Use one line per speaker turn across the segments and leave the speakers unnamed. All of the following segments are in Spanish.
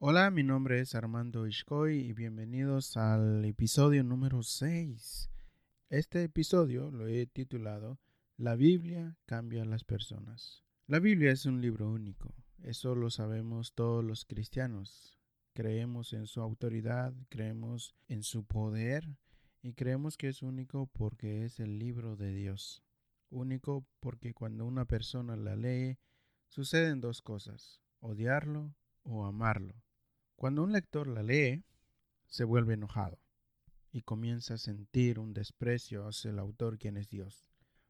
Hola, mi nombre es Armando Ishkoy y bienvenidos al episodio número 6. Este episodio lo he titulado La Biblia cambia a las personas. La Biblia es un libro único, eso lo sabemos todos los cristianos. Creemos en su autoridad, creemos en su poder y creemos que es único porque es el libro de Dios. Único porque cuando una persona la lee, suceden dos cosas, odiarlo o amarlo. Cuando un lector la lee, se vuelve enojado y comienza a sentir un desprecio hacia el autor quien es Dios.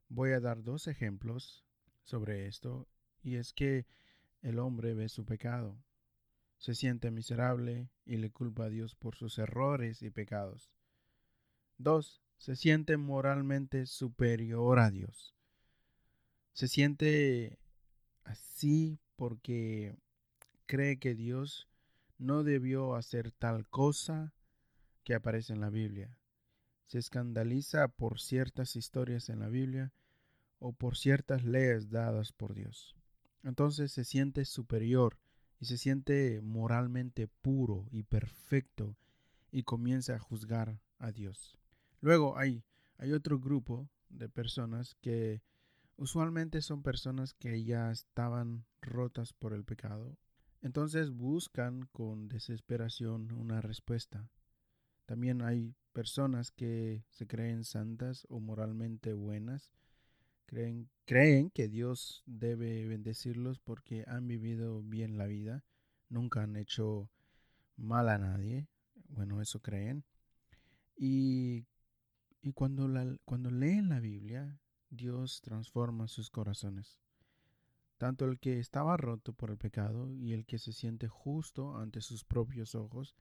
Voy a dar dos ejemplos sobre esto y es que el hombre ve su pecado, se siente miserable y le culpa a Dios por sus errores y pecados. Dos, se siente moralmente superior a Dios. Se siente así porque cree que Dios no debió hacer tal cosa que aparece en la Biblia. Se escandaliza por ciertas historias en la Biblia o por ciertas leyes dadas por Dios. Entonces se siente superior y se siente moralmente puro y perfecto y comienza a juzgar a Dios. Luego hay, hay otro grupo de personas que usualmente son personas que ya estaban rotas por el pecado entonces buscan con desesperación una respuesta. También hay personas que se creen santas o moralmente buenas, creen, creen que Dios debe bendecirlos porque han vivido bien la vida, nunca han hecho mal a nadie, bueno, eso creen. Y, y cuando, la, cuando leen la Biblia, Dios transforma sus corazones tanto el que estaba roto por el pecado y el que se siente justo ante sus propios ojos,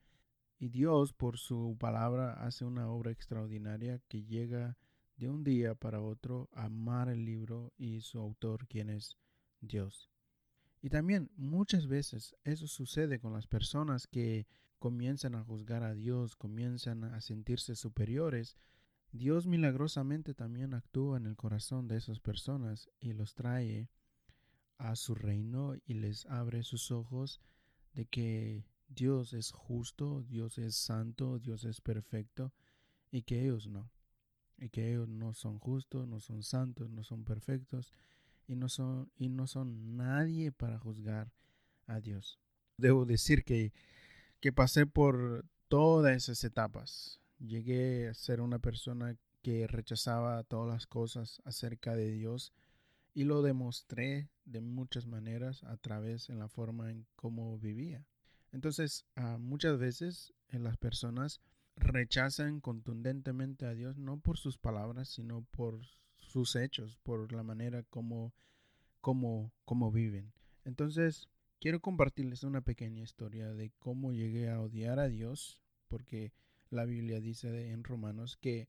y Dios por su palabra hace una obra extraordinaria que llega de un día para otro a amar el libro y su autor, quien es Dios. Y también muchas veces eso sucede con las personas que comienzan a juzgar a Dios, comienzan a sentirse superiores. Dios milagrosamente también actúa en el corazón de esas personas y los trae a su reino y les abre sus ojos de que Dios es justo, Dios es santo, Dios es perfecto y que ellos no. Y que ellos no son justos, no son santos, no son perfectos y no son, y no son nadie para juzgar a Dios. Debo decir que, que pasé por todas esas etapas. Llegué a ser una persona que rechazaba todas las cosas acerca de Dios y lo demostré de muchas maneras a través en la forma en cómo vivía. Entonces, ah, muchas veces en las personas rechazan contundentemente a Dios no por sus palabras, sino por sus hechos, por la manera como, como, como viven. Entonces, quiero compartirles una pequeña historia de cómo llegué a odiar a Dios, porque la Biblia dice en Romanos que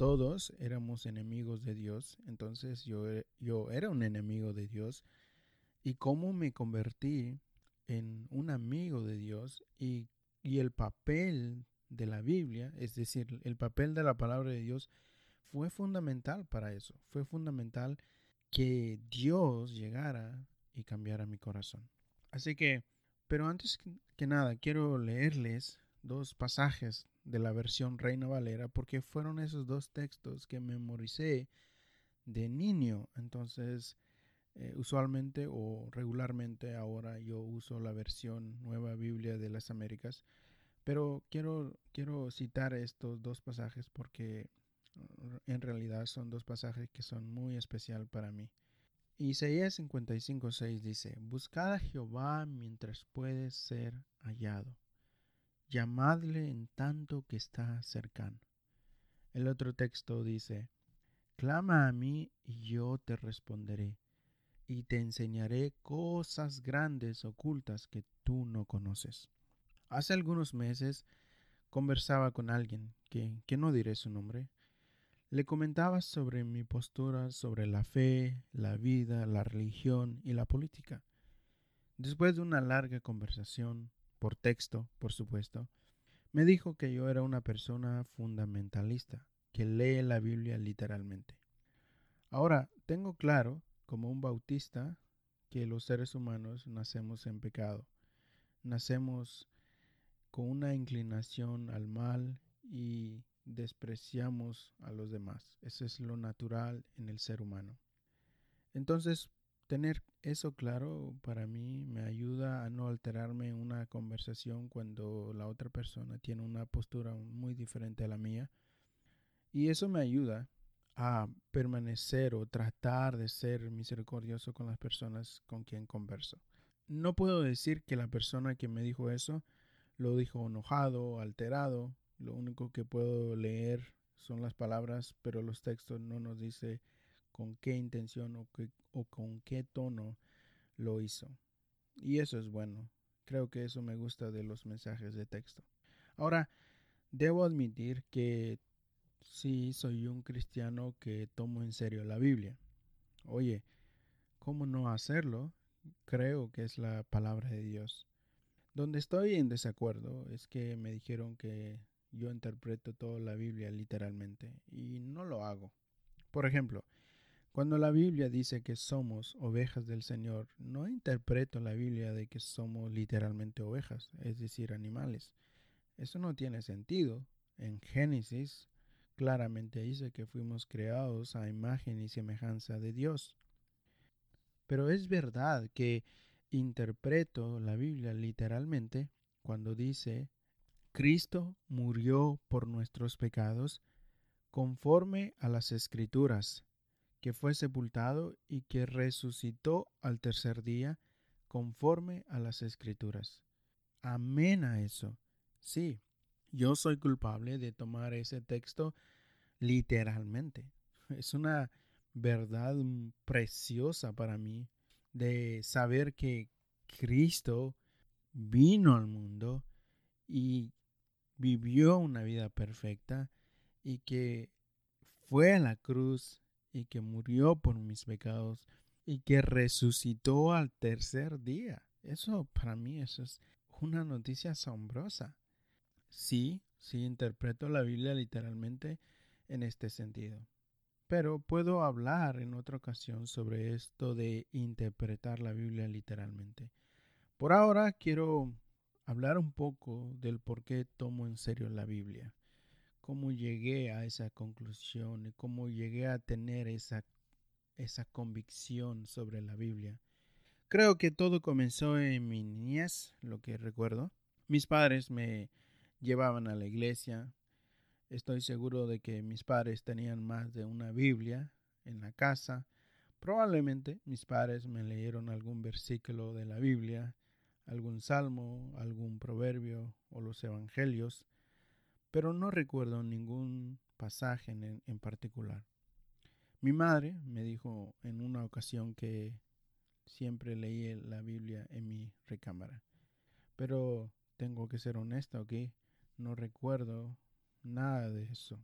todos éramos enemigos de Dios, entonces yo, e, yo era un enemigo de Dios y cómo me convertí en un amigo de Dios y, y el papel de la Biblia, es decir, el papel de la palabra de Dios fue fundamental para eso, fue fundamental que Dios llegara y cambiara mi corazón. Así que, pero antes que nada, quiero leerles dos pasajes de la versión Reina Valera porque fueron esos dos textos que memoricé de niño. Entonces, eh, usualmente o regularmente ahora yo uso la versión Nueva Biblia de las Américas. Pero quiero, quiero citar estos dos pasajes porque uh, en realidad son dos pasajes que son muy especial para mí. Isaías 55.6 dice, Buscad a Jehová mientras puede ser hallado llamadle en tanto que está cercano. El otro texto dice, clama a mí y yo te responderé, y te enseñaré cosas grandes ocultas que tú no conoces. Hace algunos meses conversaba con alguien, que, que no diré su nombre, le comentaba sobre mi postura sobre la fe, la vida, la religión y la política. Después de una larga conversación, por texto, por supuesto, me dijo que yo era una persona fundamentalista, que lee la Biblia literalmente. Ahora, tengo claro, como un bautista, que los seres humanos nacemos en pecado. nacemos con una inclinación al mal y despreciamos a los demás. Eso es lo natural en el ser humano. Entonces, tener eso claro para mí me ayuda a no alterarme en una conversación cuando la otra persona tiene una postura muy diferente a la mía. Y eso me ayuda a permanecer o tratar de ser misericordioso con las personas con quien converso. No puedo decir que la persona que me dijo eso lo dijo enojado, alterado. Lo único que puedo leer son las palabras, pero los textos no nos dice con qué intención o, o con qué tono lo hizo. Y eso es bueno. Creo que eso me gusta de los mensajes de texto. Ahora, debo admitir que sí soy un cristiano que tomo en serio la Biblia. Oye, ¿cómo no hacerlo? Creo que es la palabra de Dios. Donde estoy en desacuerdo es que me dijeron que yo interpreto toda la Biblia literalmente y no lo hago. Por ejemplo, cuando la Biblia dice que somos ovejas del Señor, no interpreto la Biblia de que somos literalmente ovejas, es decir, animales. Eso no tiene sentido. En Génesis claramente dice que fuimos creados a imagen y semejanza de Dios. Pero es verdad que interpreto la Biblia literalmente cuando dice, Cristo murió por nuestros pecados conforme a las escrituras, que fue sepultado y que resucitó al tercer día conforme a las escrituras. Amén a eso. Sí, yo soy culpable de tomar ese texto literalmente. Es una verdad preciosa para mí de saber que Cristo vino al mundo y vivió una vida perfecta y que fue a la cruz y que murió por mis pecados y que resucitó al tercer día. Eso para mí es una noticia asombrosa. Sí, sí interpreto la Biblia literalmente en este sentido. Pero puedo hablar en otra ocasión sobre esto de interpretar la Biblia literalmente. Por ahora quiero hablar un poco del por qué tomo en serio la Biblia, cómo llegué a esa conclusión y cómo llegué a tener esa, esa convicción sobre la Biblia. Creo que todo comenzó en mi niñez, lo que recuerdo. Mis padres me llevaban a la iglesia, Estoy seguro de que mis padres tenían más de una Biblia en la casa. Probablemente mis padres me leyeron algún versículo de la Biblia, algún salmo, algún proverbio o los evangelios, pero no recuerdo ningún pasaje en, en particular. Mi madre me dijo en una ocasión que siempre leí la Biblia en mi recámara, pero tengo que ser honesto, ¿ok? No recuerdo nada de eso.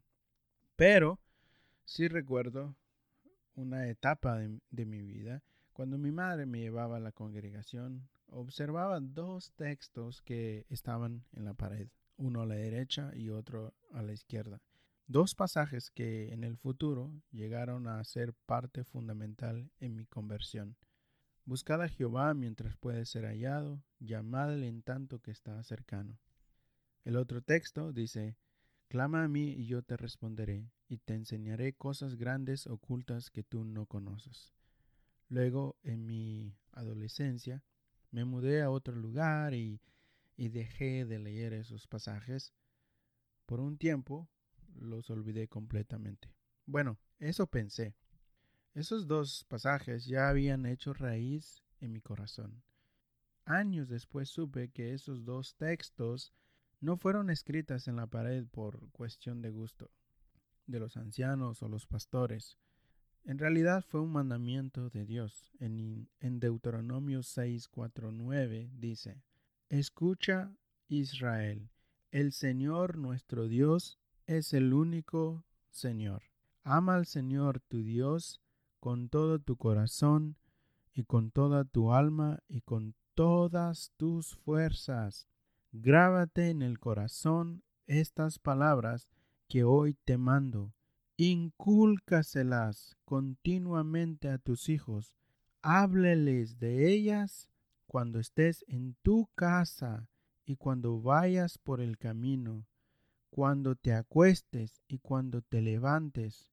Pero sí recuerdo una etapa de, mi vida cuando mi madre me llevaba a la congregación, observaba dos textos que estaban en la pared, uno a la derecha y otro a la izquierda. Dos pasajes que en el futuro llegaron a ser parte fundamental en mi conversión. Buscad a Jehová mientras puede ser hallado, llamadle en tanto que está cercano. El otro texto dice, Clama a mí y yo te responderé, y te enseñaré cosas grandes ocultas que tú no conoces. Luego, en mi adolescencia, me mudé a otro lugar y, y dejé de leer esos pasajes. Por un tiempo los olvidé completamente. Bueno, eso pensé. Esos dos pasajes ya habían hecho raíz en mi corazón. Años después supe que esos dos textos no fueron escritas en la pared por cuestión de gusto de los ancianos o los pastores. En realidad fue un mandamiento de Dios. En, en Deuteronomio 6:49 dice, Escucha Israel, el Señor nuestro Dios es el único Señor. Ama al Señor tu Dios con todo tu corazón y con toda tu alma y con todas tus fuerzas. Grábate en el corazón estas palabras que hoy te mando. Incúlcaselas continuamente a tus hijos. Hábleles de ellas cuando estés en tu casa y cuando vayas por el camino, cuando te acuestes y cuando te levantes.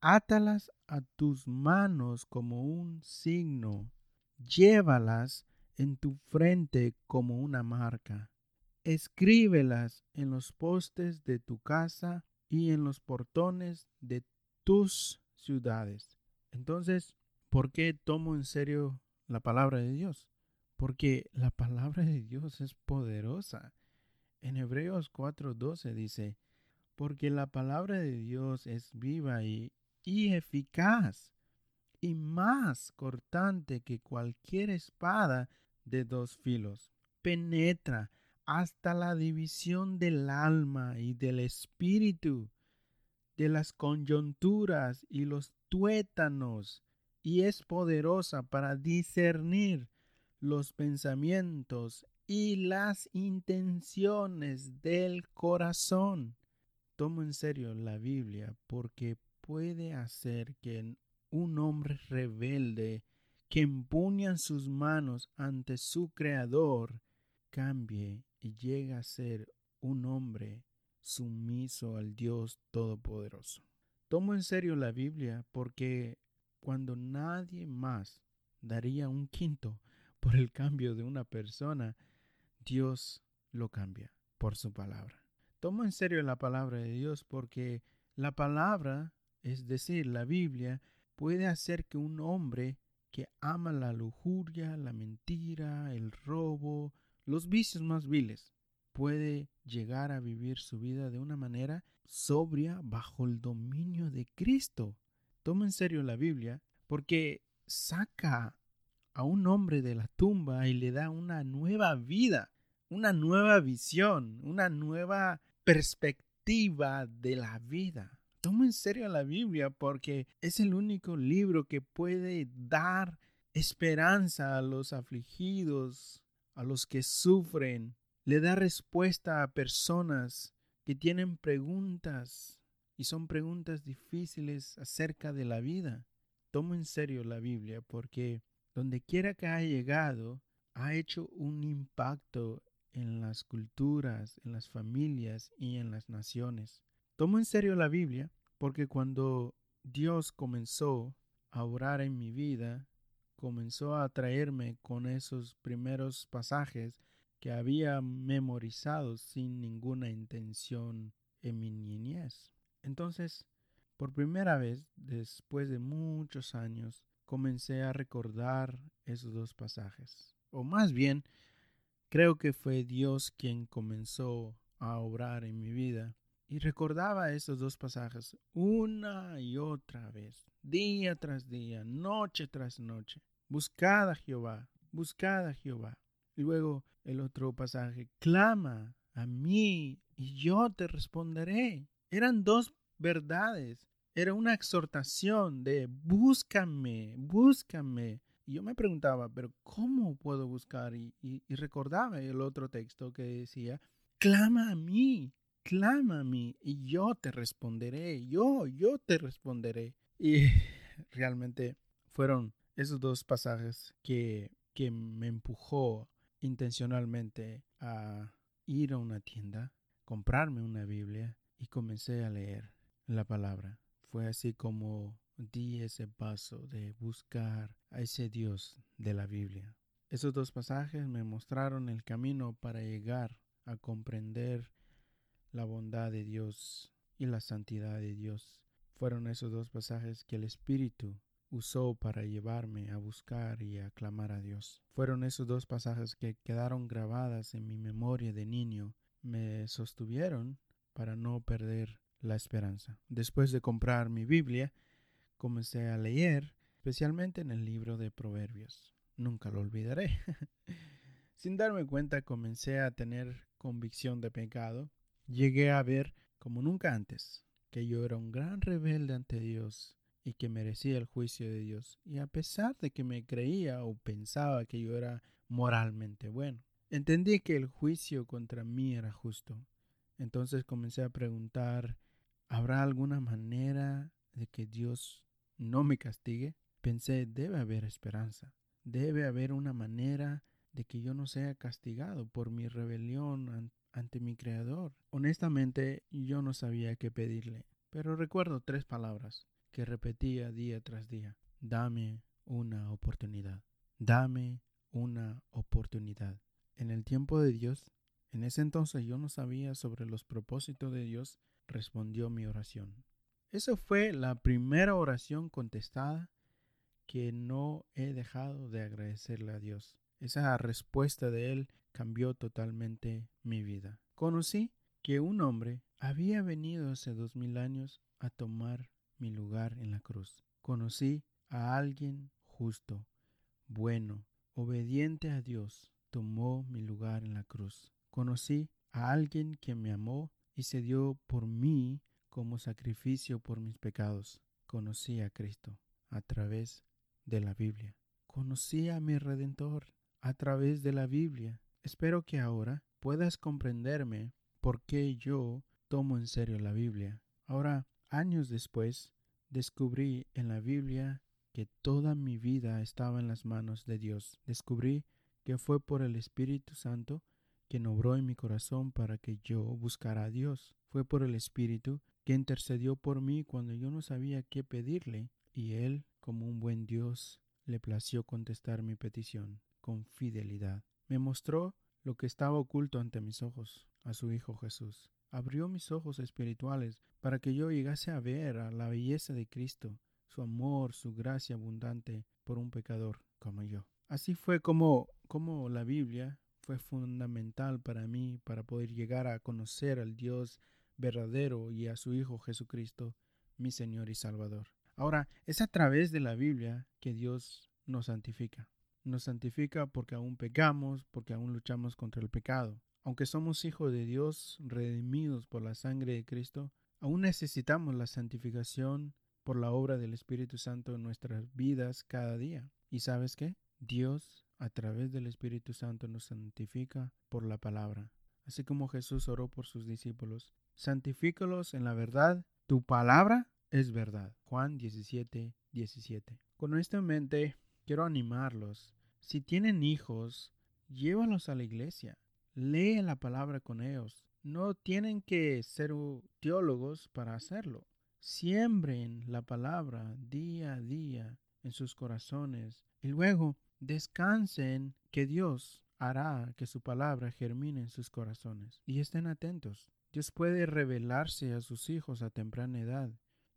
Átalas a tus manos como un signo, llévalas en tu frente como una marca. Escríbelas en los postes de tu casa y en los portones de tus ciudades. Entonces, ¿por qué tomo en serio la palabra de Dios? Porque la palabra de Dios es poderosa. En Hebreos 4:12 dice, porque la palabra de Dios es viva y, y eficaz y más cortante que cualquier espada de dos filos. Penetra hasta la división del alma y del espíritu, de las coyunturas y los tuétanos, y es poderosa para discernir los pensamientos y las intenciones del corazón. Tomo en serio la Biblia porque puede hacer que un hombre rebelde que empuña sus manos ante su Creador cambie y llegue a ser un hombre sumiso al Dios Todopoderoso. Tomo en serio la Biblia porque cuando nadie más daría un quinto por el cambio de una persona, Dios lo cambia por su palabra. Tomo en serio la palabra de Dios porque la palabra, es decir, la Biblia, puede hacer que un hombre que ama la lujuria, la mentira, el robo, los vicios más viles, puede llegar a vivir su vida de una manera sobria bajo el dominio de Cristo. Toma en serio la Biblia porque saca a un hombre de la tumba y le da una nueva vida, una nueva visión, una nueva perspectiva de la vida. Toma en serio la Biblia porque es el único libro que puede dar esperanza a los afligidos, a los que sufren, le da respuesta a personas que tienen preguntas y son preguntas difíciles acerca de la vida. Tomo en serio la Biblia porque donde quiera que ha llegado, ha hecho un impacto en las culturas, en las familias y en las naciones. Tomo en serio la Biblia porque cuando Dios comenzó a orar en mi vida, comenzó a atraerme con esos primeros pasajes que había memorizado sin ninguna intención en mi niñez. Entonces, por primera vez, después de muchos años, comencé a recordar esos dos pasajes. O más bien, creo que fue Dios quien comenzó a obrar en mi vida. Y recordaba esos dos pasajes una y otra vez, día tras día, noche tras noche. Buscad a Jehová, buscad a Jehová. Y luego el otro pasaje, clama a mí y yo te responderé. Eran dos verdades era una exhortación de búscame, búscame. Y yo me preguntaba, pero ¿cómo puedo buscar? Y, recordaba el otro texto que decía, clama a mí, clama a mí y yo te responderé, yo, yo te responderé. Y realmente fueron esos dos pasajes que, que me empujó intencionalmente a ir a una tienda, comprarme una Biblia y comencé a leer la palabra. Fue así como di ese paso de buscar a ese Dios de la Biblia. Esos dos pasajes me mostraron el camino para llegar a comprender la bondad de Dios y la santidad de Dios. Fueron esos dos pasajes que el Espíritu usó para llevarme a buscar y a clamar a Dios. Fueron esos dos pasajes que quedaron grabadas en mi memoria de niño, me sostuvieron para no perder la esperanza. Después de comprar mi Biblia, comencé a leer, especialmente en el libro de Proverbios. Nunca lo olvidaré. Sin darme cuenta comencé a tener convicción de pecado. Llegué a ver, como nunca antes, que yo era un gran rebelde ante Dios y que merecía el juicio de Dios. Y a pesar de que me creía o pensaba que yo era moralmente bueno, entendí que el juicio contra mí era justo. Entonces comencé a preguntar ¿Habrá alguna manera de que Dios no me castigue? Pensé, debe haber esperanza, debe haber una manera de que yo no sea castigado por mi rebelión ante mi Creador. Honestamente, yo no sabía qué pedirle, pero recuerdo tres palabras que repetía día tras día. Dame una oportunidad. Dame una oportunidad. En el tiempo de Dios, en ese entonces yo no sabía sobre los propósitos de Dios, respondió mi oración. Esa fue la primera oración contestada que no he dejado de agradecerle a Dios. Esa respuesta de Él cambió totalmente mi vida. Conocí que un hombre había venido hace dos mil años a tomar mi lugar en la cruz. Conocí a alguien justo, bueno, obediente a Dios, tomó mi lugar en la cruz. Conocí a alguien que me amó y se dio por mí como sacrificio por mis pecados. Conocí a Cristo a través de la Biblia. Conocí a mi Redentor a través de la Biblia. Espero que ahora puedas comprenderme por qué yo tomo en serio la Biblia. Ahora, años después, descubrí en la Biblia que toda mi vida estaba en las manos de Dios. Descubrí que fue por el Espíritu Santo quien obró en mi corazón para que yo buscara a Dios. Fue por el Espíritu que intercedió por mí cuando yo no sabía qué pedirle, y Él, como un buen Dios, le plació contestar mi petición con fidelidad. Me mostró lo que estaba oculto ante mis ojos, a su Hijo Jesús. Abrió mis ojos espirituales para que yo llegase a ver a la belleza de Cristo, su amor, su gracia abundante por un pecador como yo. Así fue como, como la Biblia fue fundamental para mí para poder llegar a conocer al Dios verdadero y a su Hijo Jesucristo, mi Señor y Salvador. Ahora, es a través de la Biblia que Dios nos santifica. Nos santifica porque aún pecamos, porque aún luchamos contra el pecado. Aunque somos hijos de Dios, redimidos por la sangre de Cristo, aún necesitamos la santificación por la obra del Espíritu Santo en nuestras vidas cada día. ¿Y sabes qué? Dios a través del Espíritu Santo nos santifica por la palabra. Así como Jesús oró por sus discípulos, santifícalos en la verdad, tu palabra es verdad. Juan 17, 17. Con esta mente quiero animarlos. Si tienen hijos, llévalos a la iglesia. Lee la palabra con ellos. No tienen que ser teólogos para hacerlo. Siembren la palabra día a día en sus corazones y luego Descansen que Dios hará que su palabra germine en sus corazones. Y estén atentos. Dios puede revelarse a sus hijos a temprana edad.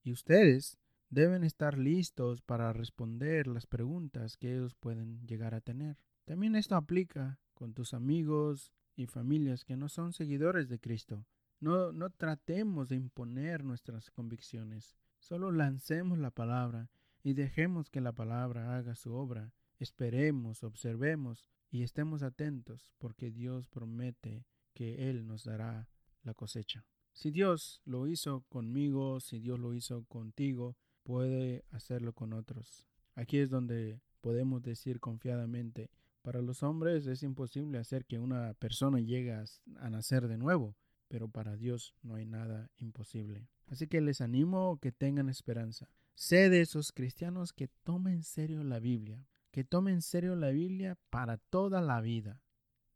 Y ustedes deben estar listos para responder las preguntas que ellos pueden llegar a tener. También esto aplica con tus amigos y familias que no son seguidores de Cristo. No, no tratemos de imponer nuestras convicciones. Solo lancemos la palabra y dejemos que la palabra haga su obra Esperemos, observemos y estemos atentos porque Dios promete que Él nos dará la cosecha. Si Dios lo hizo conmigo, si Dios lo hizo contigo, puede hacerlo con otros. Aquí es donde podemos decir confiadamente, para los hombres es imposible hacer que una persona llegue a, nacer de nuevo, pero para Dios no hay nada imposible. Así que les animo que tengan esperanza. Sé de esos cristianos que tomen en serio la Biblia, que tome en serio la Biblia para toda la vida.